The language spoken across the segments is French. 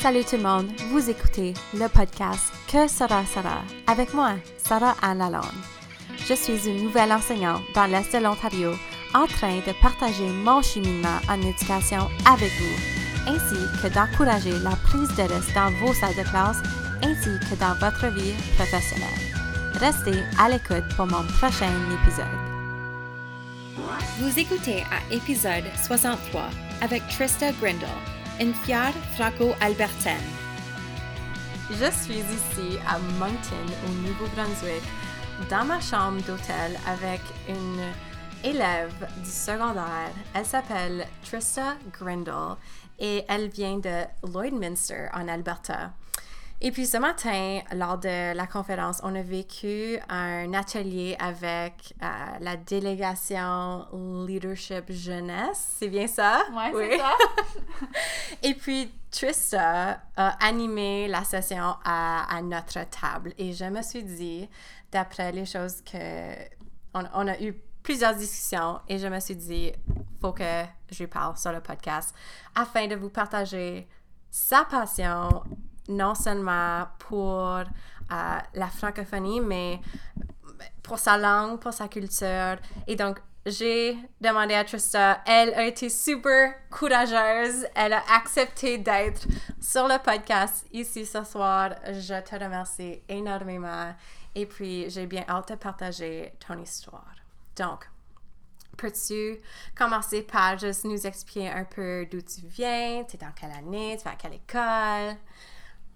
Salut tout le monde, vous écoutez le podcast Que sera sera avec moi, Sarah Anne Lalonde. Je suis une nouvelle enseignante dans l'Est de l'Ontario en train de partager mon cheminement en éducation avec vous, ainsi que d'encourager la prise de risque dans vos salles de classe ainsi que dans votre vie professionnelle. Restez à l'écoute pour mon prochain épisode. Vous écoutez à épisode 63 avec Trista Grindle, Je suis ici à Moncton, au Nouveau-Brunswick, dans ma chambre d'hôtel avec une élève du secondaire. Elle s'appelle Trista Grindle et elle vient de Lloydminster en Alberta. Et puis ce matin, lors de la conférence, on a vécu un atelier avec euh, la délégation Leadership Jeunesse. C'est bien ça? Ouais, c'est ça. Et puis Trista a animé la session à, à notre table. Et je me suis dit, d'après les choses que... On, on a eu plusieurs discussions et je me suis dit, faut que je lui parle sur le podcast afin de vous partager sa passion non seulement pour euh, la francophonie, mais pour sa langue, pour sa culture. Et donc, j'ai demandé à Trista, elle a été super courageuse, elle a accepté d'être sur le podcast ici ce soir. Je te remercie énormément. Et puis, j'ai bien hâte de partager ton histoire. Donc, peux-tu commencer par juste nous expliquer un peu d'où tu viens, tu es dans quelle année, tu vas à quelle école?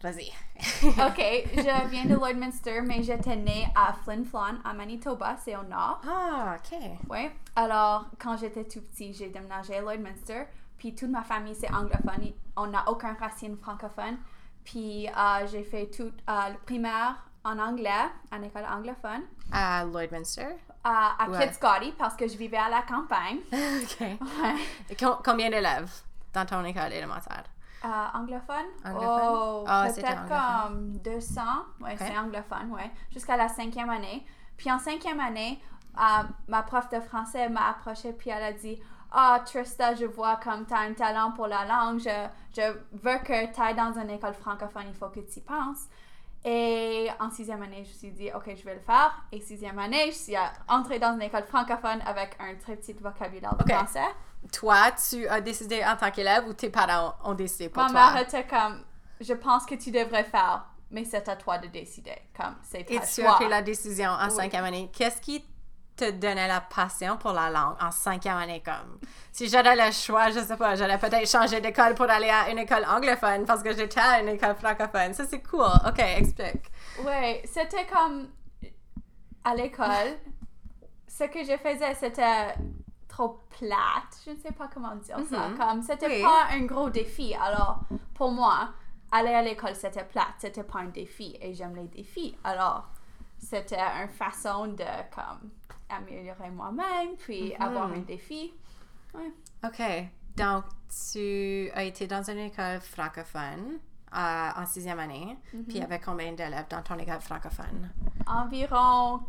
Vas-y. OK, je viens de Lloydminster, mais j'étais née à Flin Flon, à Manitoba, c'est au nord. Ah, OK. Oui. Alors, quand j'étais tout petit, j'ai déménagé à Lloydminster. Puis toute ma famille, c'est anglophone. On n'a aucun racine francophone. Puis euh, j'ai fait tout euh, le primaire en anglais, en école anglophone. À Lloydminster? À, à Ouais. Kid Scotty, parce que je vivais à la campagne. OK. Ouais. Combien d'élèves dans ton école élémentaire? Euh, anglophone? Anglophone? Oh, Ah, peut-être comme 200. Ouais, Ok. c'est anglophone, ouais. Jusqu'à la cinquième année. Puis en cinquième année, euh, ma prof de français m'a approché puis elle a dit Ah, Trista, je vois comme tu as un talent pour la langue. Je, je veux que tu ailles dans une école francophone. Il faut que tu y penses. Et en sixième année, je me suis dit, OK, je vais le faire. Et sixième année, je suis euh, entrée dans une école francophone avec un très petit vocabulaire de français. Toi, tu as décidé en tant qu'élève ou tes parents ont décidé pour Ma toi? mère était comme, je pense que tu devrais faire, mais c'est à toi de décider. Comme, c'est Et tu as pris la décision en Oui. cinquième année? Qu'est-ce qui te donnait la passion pour la langue en cinquième année? Comme, si j'avais le choix, je sais pas, j'allais peut-être changer d'école pour aller à une école anglophone parce que j'étais à une école francophone. Ça, c'est cool. OK, explique. Ouais, c'était comme à l'école. ce que je faisais, c'était trop plate. Je ne sais pas comment dire ça. Mhm. Comme, c'était Oui. pas un gros défi. Alors, pour moi, aller à l'école, c'était plate. C'était pas un défi. Et j'aime les défis. Alors, c'était une façon de, comme, améliorer moi-même, puis Mhm. avoir un défi. Ouais. OK. Donc, tu as été dans une école francophone euh, en sixième année. Puis, il y avait combien d'élèves dans ton école francophone? environ,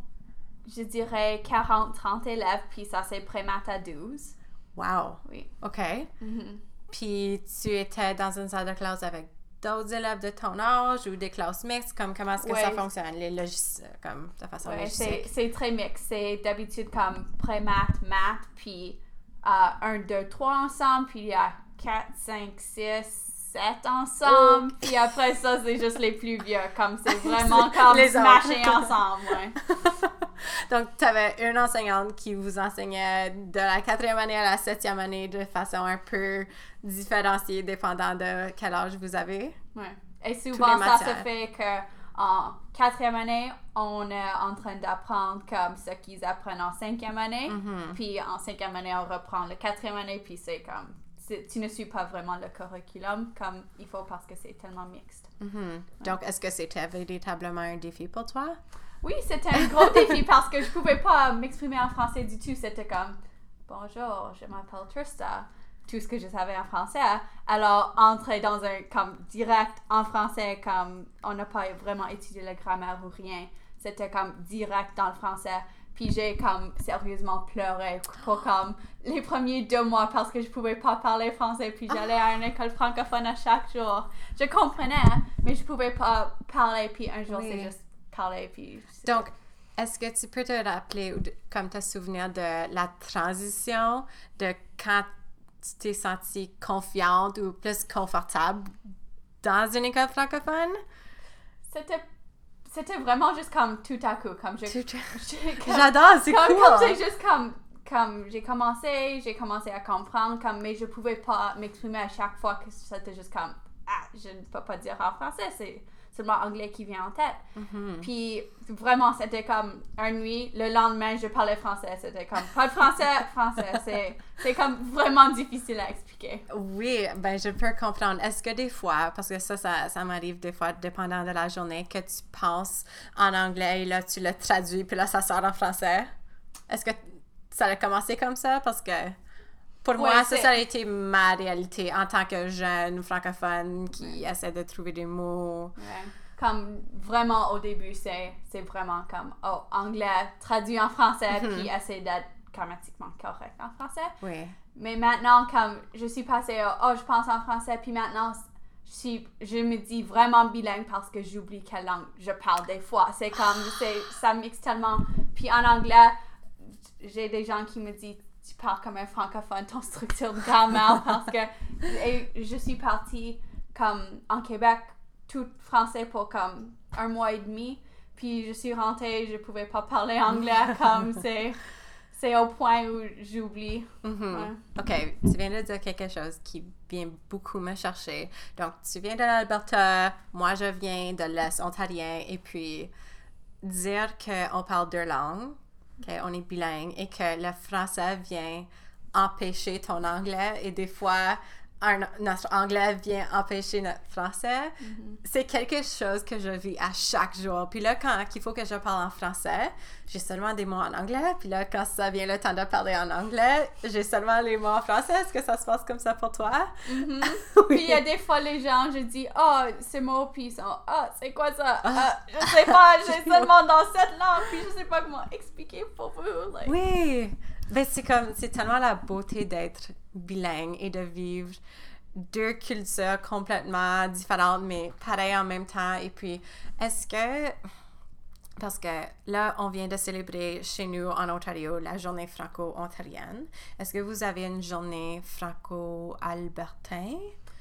je dirais, 40-30 élèves, puis ça, c'est prémat à 12. Wow. Oui. OK. Mhm. Puis, tu étais dans une salle de classe avec d'autres élèves de ton âge ou des classes mixtes? Comme, comment est-ce que Ouais. ça fonctionne, les logiciels, comme, de façon Ouais, c'est très mix. C'est d'habitude comme prémat, maths, puis 1, 2, 3 ensemble, puis il y a 4, 5, 6, 7 ensemble. Puis après ça, c'est juste les plus vieux. Comme c'est vraiment comme Les autres. ensemble. Ouais. Donc, tu avais une enseignante qui vous enseignait de la quatrième année à la septième année de façon un peu différenciée, dépendant de quel âge vous avez. Ouais. Et souvent, ça se fait que en quatrième année, on est en train d'apprendre comme ce qu'ils apprennent en cinquième année. Mhm. Puis en cinquième année, on reprend le quatrième année, puis c'est comme tu ne suis pas vraiment le curriculum comme il faut parce que c'est tellement mixte. Mhm. Donc, est-ce que c'était véritablement un défi pour toi? Oui, c'était un gros défi parce que je pouvais pas m'exprimer en français du tout. C'était comme bonjour, je m'appelle Trista. Tout ce que je savais en français. Alors, entrer dans un comme direct en français, comme on n'a pas vraiment étudié la grammaire ou rien. C'était comme direct dans le français. Puis j'ai comme sérieusement pleuré pour comme les premiers deux mois parce que je pouvais pas parler français. Puis j'allais à une école francophone à chaque jour. Je comprenais, mais je pouvais pas parler. Puis un jour, Oui. c'est juste parler. Puis Donc, est-ce que tu peux te rappeler ou comme te souvenir de la transition de quand tu t'es sentie confiante ou plus confortable dans une école francophone? c'était c'était vraiment juste comme tout à coup. Comme je, j'ai- J'adore, c'est cool! comme c'est juste comme comme j'ai commencé j'ai commencé à comprendre comme mais je pouvais pas m'exprimer à chaque fois que c'était juste comme ah je ne peux pas dire en français c'est seulement anglais qui vient en tête Mhm. puis vraiment c'était comme un nuit le lendemain je parlais français c'était comme pas de français français c'est c'est comme vraiment difficile à expliquer Oui, ben je peux comprendre. Est-ce que des fois, parce que ça, ça, ça m'arrive des fois, dépendant de la journée, que tu penses en anglais et là tu le traduis puis là ça sort en français? Est-ce que ça a commencé comme ça? Parce que pour moi, ça, a été ma réalité en tant que jeune francophone qui essaie de trouver des mots. Comme vraiment au début, c'est c'est vraiment comme oh, anglais traduit en français, puis essayer d'être grammatiquement correct en français. Oui. Mais maintenant, comme je suis passée au oh, je pense en français, puis maintenant, je, suis, je me dis vraiment bilingue parce que j'oublie quelle langue je parle des fois. C'est comme, c'est, ça mixe tellement. Puis en anglais, j'ai des gens qui me disent tu parles comme un francophone, ton structure de grammaire, parce que et je suis partie comme en Québec, tout français pour comme un mois et demi. Puis je suis rentrée, je pouvais pas parler anglais, comme c'est, c'est au point où j'oublie. Mhm. Ouais. OK, tu viens de dire quelque chose qui vient beaucoup me chercher. Donc, tu viens de l'Alberta, moi je viens de l'Est ontarien, et puis dire qu'on parle deux langues, qu'on est bilingue, et que le français vient empêcher ton anglais, et des fois, un- notre anglais vient empêcher notre français, c'est quelque chose que je vis à chaque jour. Puis là, quand il faut que je parle en français, j'ai seulement des mots en anglais. Puis là, quand ça vient le temps de parler en anglais, j'ai seulement les mots en français. Est-ce que ça se passe comme ça pour toi? Mhm. Oui. Puis il y a des fois, les gens, je dis, oh, ce mot, puis ils sont, ah, c'est quoi ça? Ah, je sais pas, j'ai seulement dans cette langue, puis je sais pas comment expliquer pour vous. like. Oui! Ben, c'est comme, c'est tellement la beauté d'être bilingue et de vivre deux cultures complètement différentes, mais pareilles en même temps. Et puis, est-ce que, parce que là, on vient de célébrer chez nous en Ontario la journée franco-ontarienne. Est-ce que vous avez une journée franco-albertain?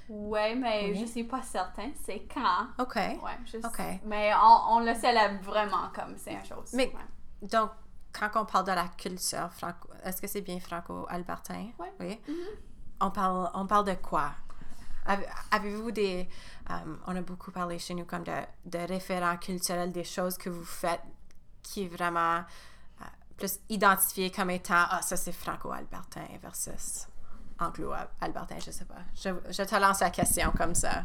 Ouais, mais Oui. je suis pas certaine c'est quand. OK. Ouais, je Ok. Mais on, on le célèbre vraiment comme c'est une chose. Mais- ouais. Donc, quand on parle de la culture franco, est-ce que c'est bien franco-albertain? Ouais. Oui. Mhm. On parle, on parle de quoi? Avez- Avez-vous des... euh, on a beaucoup parlé chez nous comme de, de référents culturels, des choses que vous faites qui est vraiment euh, plus identifié comme étant « Ah, ça c'est franco-albertain versus anglo-albertain, je sais pas. Je, je te lance la question comme ça.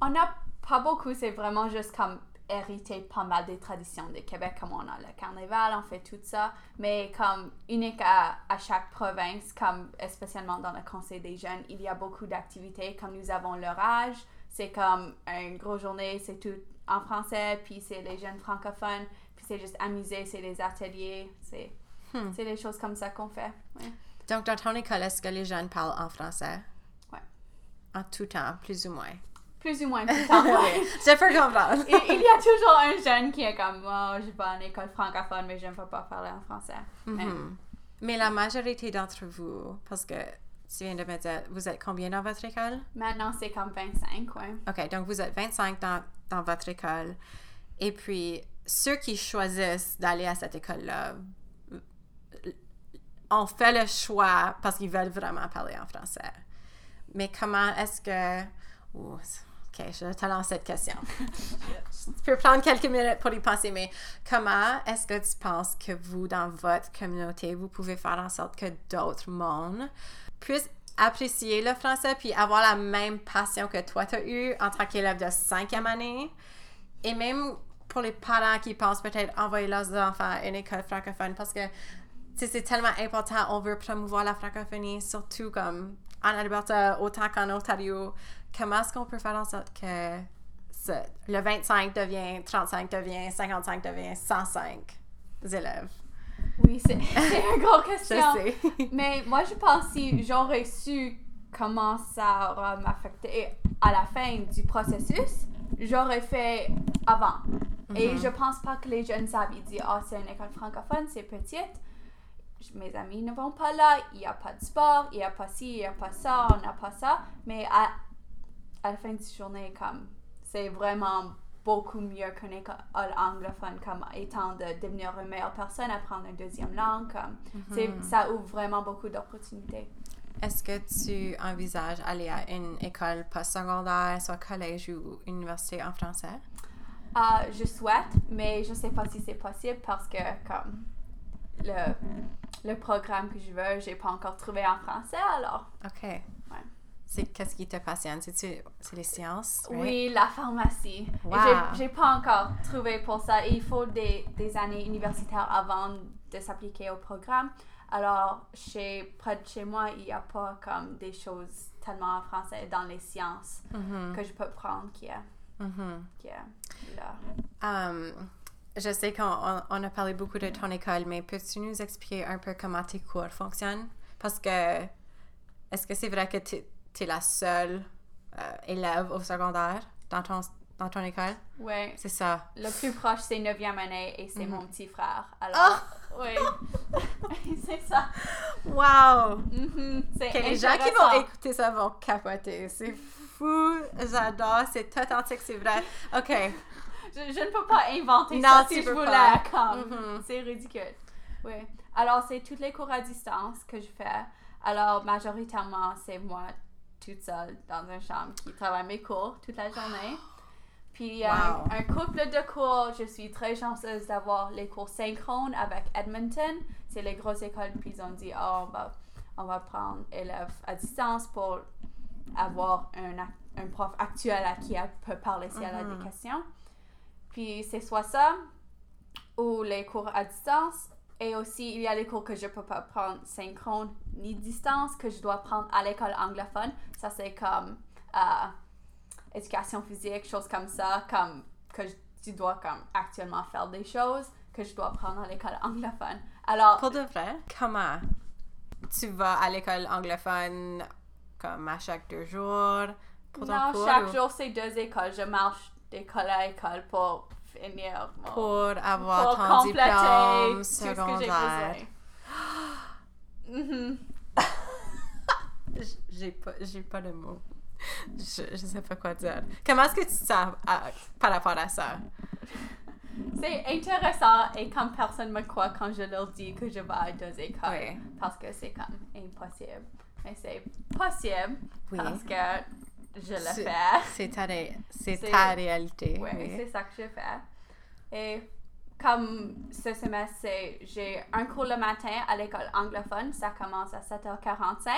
On n'a pas beaucoup, c'est vraiment juste comme hérité pas mal des traditions du Québec, comme on a le carnaval, on fait tout ça, mais comme unique à, à chaque province, comme spécialement dans le Conseil des jeunes, il y a beaucoup d'activités, comme nous avons l'orage, c'est comme une grosse journée, c'est tout en français, puis c'est les jeunes francophones, puis c'est juste amusé, c'est les ateliers, c'est Hmm. des choses comme ça qu'on fait. ouais. Donc, dans ton école, est-ce que les jeunes parlent en français? Ouais. En tout temps, plus ou moins? Plus ou moins tout le temps. Je peux comprendre. il, il y a toujours un jeune qui est comme, oh, je vais en école francophone, mais je ne veux pas parler en français. Mais- Mhm. Mais la majorité d'entre vous, parce que tu viens de me dire, vous êtes combien dans votre école? Maintenant, c'est comme 25, ouais. OK, donc vous êtes 25 dans, dans votre école. Et puis, ceux qui choisissent d'aller à cette école-là ont fait le choix parce qu'ils veulent vraiment parler en français. Mais comment est-ce que... Ouh, OK, je te lance cette question. tu peux prendre quelques minutes pour y penser, mais comment est-ce que tu penses que vous, dans votre communauté, vous pouvez faire en sorte que d'autres mondes puissent apprécier le français puis avoir la même passion que toi, tu as eu en tant qu'élève de cinquième année? Et même pour les parents qui pensent peut-être envoyer leurs enfants à une école francophone parce que c'est tellement important, on veut promouvoir la francophonie, surtout comme en Alberta, autant qu'en Ontario. Comment est-ce qu'on peut faire en sorte que ce- le 25 devient 35, devient 55, devient 105 élèves? Oui, c'est une grande Je question. sais. Mais moi, je pense si j'aurais su comment ça aura m'affecter à la fin du processus, j'aurais fait avant. Et je pense pas que les jeunes savent. Ils disent, ah, c'est une école francophone, c'est petite. Je- Mes amis ne vont pas là, il n'y a pas de sport, il n'y a pas ci, il n'y a pas ça, on n'a pas ça. Mais à, à la fin de la journée, comme, c'est vraiment beaucoup mieux qu'une école anglophone, comme étant de devenir une meilleure personne, apprendre une deuxième langue, comme, c'est- ça ouvre vraiment beaucoup d'opportunités. Est-ce que tu envisages aller à une école postsecondaire, soit collège ou université en français? Ah, je souhaite, mais je sais pas si c'est possible parce que comme le, le programme que je veux, j'ai pas encore trouvé en français alors. OK. C'est qu'est-ce qui te passionne? C'est les sciences? right? Oui, la pharmacie. Wow. j'ai- pas encore trouvé pour ça. Il faut des, des années universitaires avant de s'appliquer au programme. Alors, chez, près de chez moi, il n'y a pas comme des choses tellement en français dans les sciences Mhm, que je peux prendre qui est, mhm. qui est là. Um, je sais qu'on on- on a parlé beaucoup de ton école, mais peux-tu nous expliquer un peu comment tes cours fonctionnent? Parce que, est-ce que c'est vrai que tu es la seule euh, élève au secondaire dans ton, dans ton école? Ouais. C'est ça. Le plus proche, c'est 9e année et c'est Mhm. mon petit frère. Alors, Oh! oui. c'est ça. Wow! Mhm, C'est Ok, les gens qui vont écouter ça vont capoter. C'est fou, j'adore, c'est authentique, c'est vrai. OK. Je, je ne peux pas inventer Non, ça tu si je voulais. Comme, Mhm. C'est ridicule. Oui. Alors, c'est tous les cours à distance que je fais. Alors, majoritairement, c'est moi toute seule dans une chambre qui travaille mes cours toute la journée. Puis, il y a un, couple de cours. Je suis très chanceuse d'avoir les cours synchrones avec Edmonton. C'est les grosses écoles. Puis, ils ont dit, oh, on va, on va prendre élèves à distance pour avoir un, un prof actuel à qui elle peut parler si elle a des questions. Puis c'est soit ça ou les cours à distance. Et aussi, il y a les cours que je peux pas prendre synchrone ni distance, que je dois prendre à l'école anglophone. Ça, c'est comme euh, éducation physique, choses comme ça, comme que je- tu dois comme actuellement faire des choses que je dois prendre à l'école anglophone. Alors, Pour de vrai, comment tu vas à l'école anglophone comme à chaque deux jours pour ton non, cours chaque ou? jour, c'est deux écoles. Je marche d'école à école pour finir mon... pour avoir pour ton diplôme secondaire? Mhm. J'ai pas, j'ai pas de mots. Je, je sais pas quoi dire. Comment est-ce que tu te sens à- par rapport à ça? C'est intéressant et comme personne me croit quand je leur dis que je vais à deux écoles Oui. parce que c'est comme impossible. Mais c'est possible Oui. parce que je le fais. C'est ta, ré- réalité. Oui, oui. c'est ça que je fais. Et comme ce semestre, c'est- j'ai un cours le matin à l'école anglophone. Ça commence à 7h45.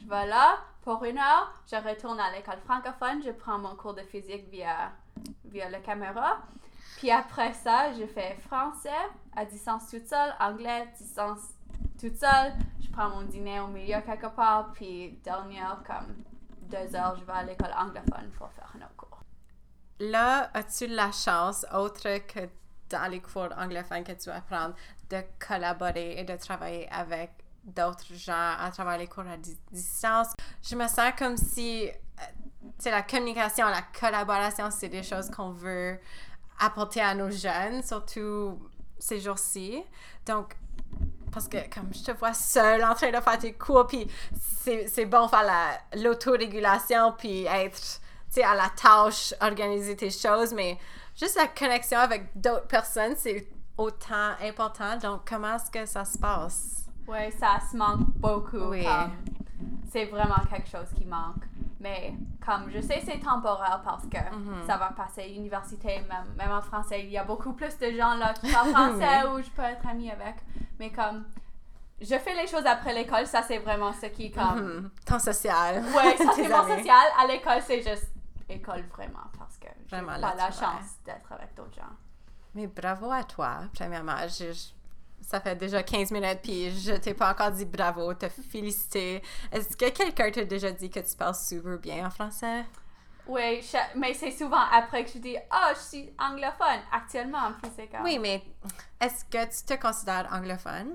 Je vais là pour une heure. Je retourne à l'école francophone. Je prends mon cours de physique via, via la caméra. Puis après ça, je fais français à distance toute seule, anglais distance toute seule. Je prends mon dîner au milieu quelque part. Puis dernière, comme deux heures, je vais à l'école anglophone pour faire autre cours. Là, as-tu la chance, autre que dans les cours anglophones que tu vas prendre, de collaborer et de travailler avec d'autres gens à travers les cours à di- distance? Je me sens comme si, euh, tu sais, la communication, la collaboration, c'est des choses qu'on veut apporter à nos jeunes, surtout ces jours-ci. Donc, parce que comme je te vois seule en train de faire tes cours, puis c'est bon faire la- l'autorégulation, puis être tu sais, à la tâche, organiser tes choses, mais juste la connexion avec d'autres personnes, c'est autant important. Donc, comment est-ce que ça se passe? Oui, ça se manque beaucoup. Oui. C'est vraiment quelque chose qui manque. Mais comme je sais, c'est temporaire parce que Mhm. ça va passer à l'université, même, même en français. Il y a beaucoup plus de gens là qui parlent français où je peux être amie avec. Mais comme je fais les choses après l'école, ça c'est vraiment ce qui comme. Mhm. Temps social. Mon amis. social. À l'école, c'est juste école vraiment parce que j'ai pas là, la chance d'être avec d'autres gens. Mais bravo à toi, premièrement. Je- je- ça fait déjà 15 minutes, puis je t'ai pas encore dit bravo, te féliciter. Est-ce que quelqu'un t'a déjà dit que tu parles super bien en français? Oui, je- mais c'est souvent après que je dis Ah, je suis anglophone actuellement. C'est comme Oui, mais est-ce que tu te considères anglophone?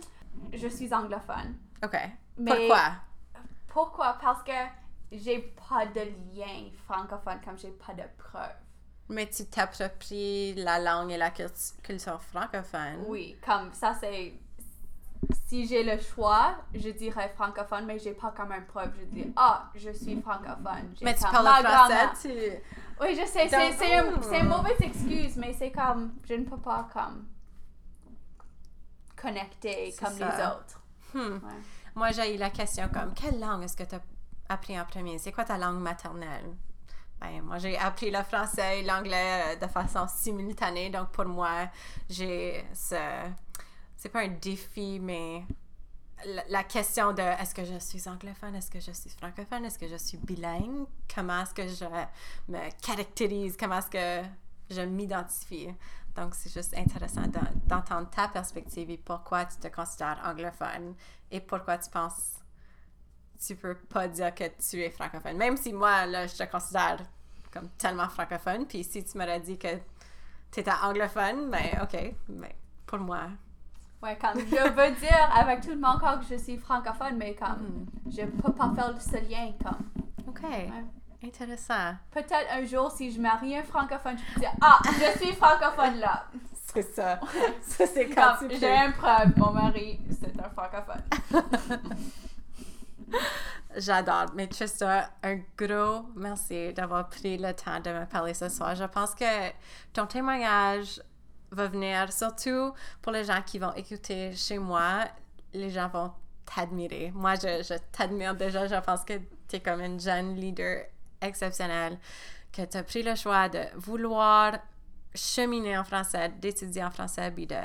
Je suis anglophone. OK. Mais- Pourquoi? Pourquoi? Parce que j'ai pas de lien francophone comme j'ai pas de preuves. Mais tu t'appropries la langue et la cultu- culture francophone. Oui, comme ça, c'est. Si j'ai le choix, je dirais francophone, mais j'ai pas comme un preuve. Je dis, ah, je suis francophone. Mais tu parles français, tu... Oui, je sais, c'est Donc- c'est un- c'est une mauvaise excuse, mais c'est comme, je ne peux pas comme connecter comme ça. les autres. Hmm. Ouais. Moi, j'ai eu la question comme, quelle langue est-ce que tu as appris en premier? C'est quoi ta langue maternelle? Ben, moi, j'ai appris le français et l'anglais euh, de façon simultanée. Donc, pour moi, j'ai ce... C'est pas un défi, mais la, question de est-ce que je suis anglophone, est-ce que je suis francophone, est-ce que je suis bilingue, comment est-ce que je me caractérise, comment est-ce que je m'identifie? Donc, c'est juste intéressant d'en- d'entendre ta perspective et pourquoi tu te considères anglophone et pourquoi tu penses tu peux pas dire que tu es francophone. Même si moi, là, je te considère comme tellement francophone, puis si tu m'aurais dit que tu étais anglophone, ben OK, mais pour moi, Ouais, comme je veux dire avec tout mon corps que je suis francophone, mais comme Hmm. je peux pas faire ce lien comme. OK, intéressant. Peut-être un jour, si je marie un francophone, je peux dire Ah, je suis francophone là. C'est ça. ça, c'est quand Comme, tu J'ai un preuve, mon mari, c'est un francophone. J'adore. Mais Trista, un gros merci d'avoir pris le temps de me parler ce soir. Je pense que ton témoignage va venir, surtout pour les gens qui vont écouter chez moi, les gens vont t'admirer. Moi, je, t'admire déjà. Je pense que tu es comme une jeune leader exceptionnelle, que tu as pris le choix de vouloir cheminer en français, d'étudier en français, puis de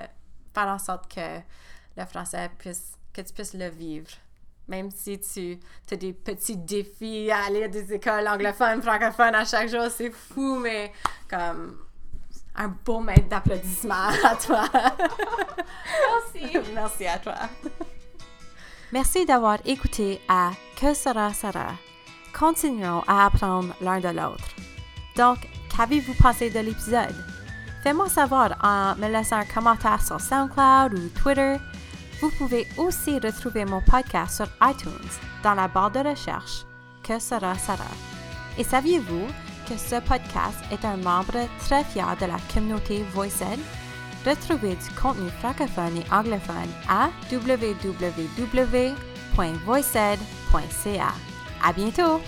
faire en sorte que le français puisse, que tu puisses le vivre. Même si tu as des petits défis à aller à des écoles anglophones, francophones à chaque jour, c'est fou, mais comme un beau maître d'applaudissements à toi. Merci. Merci à toi. Merci d'avoir écouté à Que sera sera. Continuons à apprendre l'un de l'autre. Donc, qu'avez-vous pensé de l'épisode? Fais-moi savoir en me laissant un commentaire sur SoundCloud ou Twitter. Vous pouvez aussi retrouver mon podcast sur iTunes dans la barre de recherche Que sera sera. Et saviez-vous ce podcast est un membre très fier de la communauté VoiceEd? Retrouvez du contenu francophone et anglophone à www.voiced.ca. À bientôt!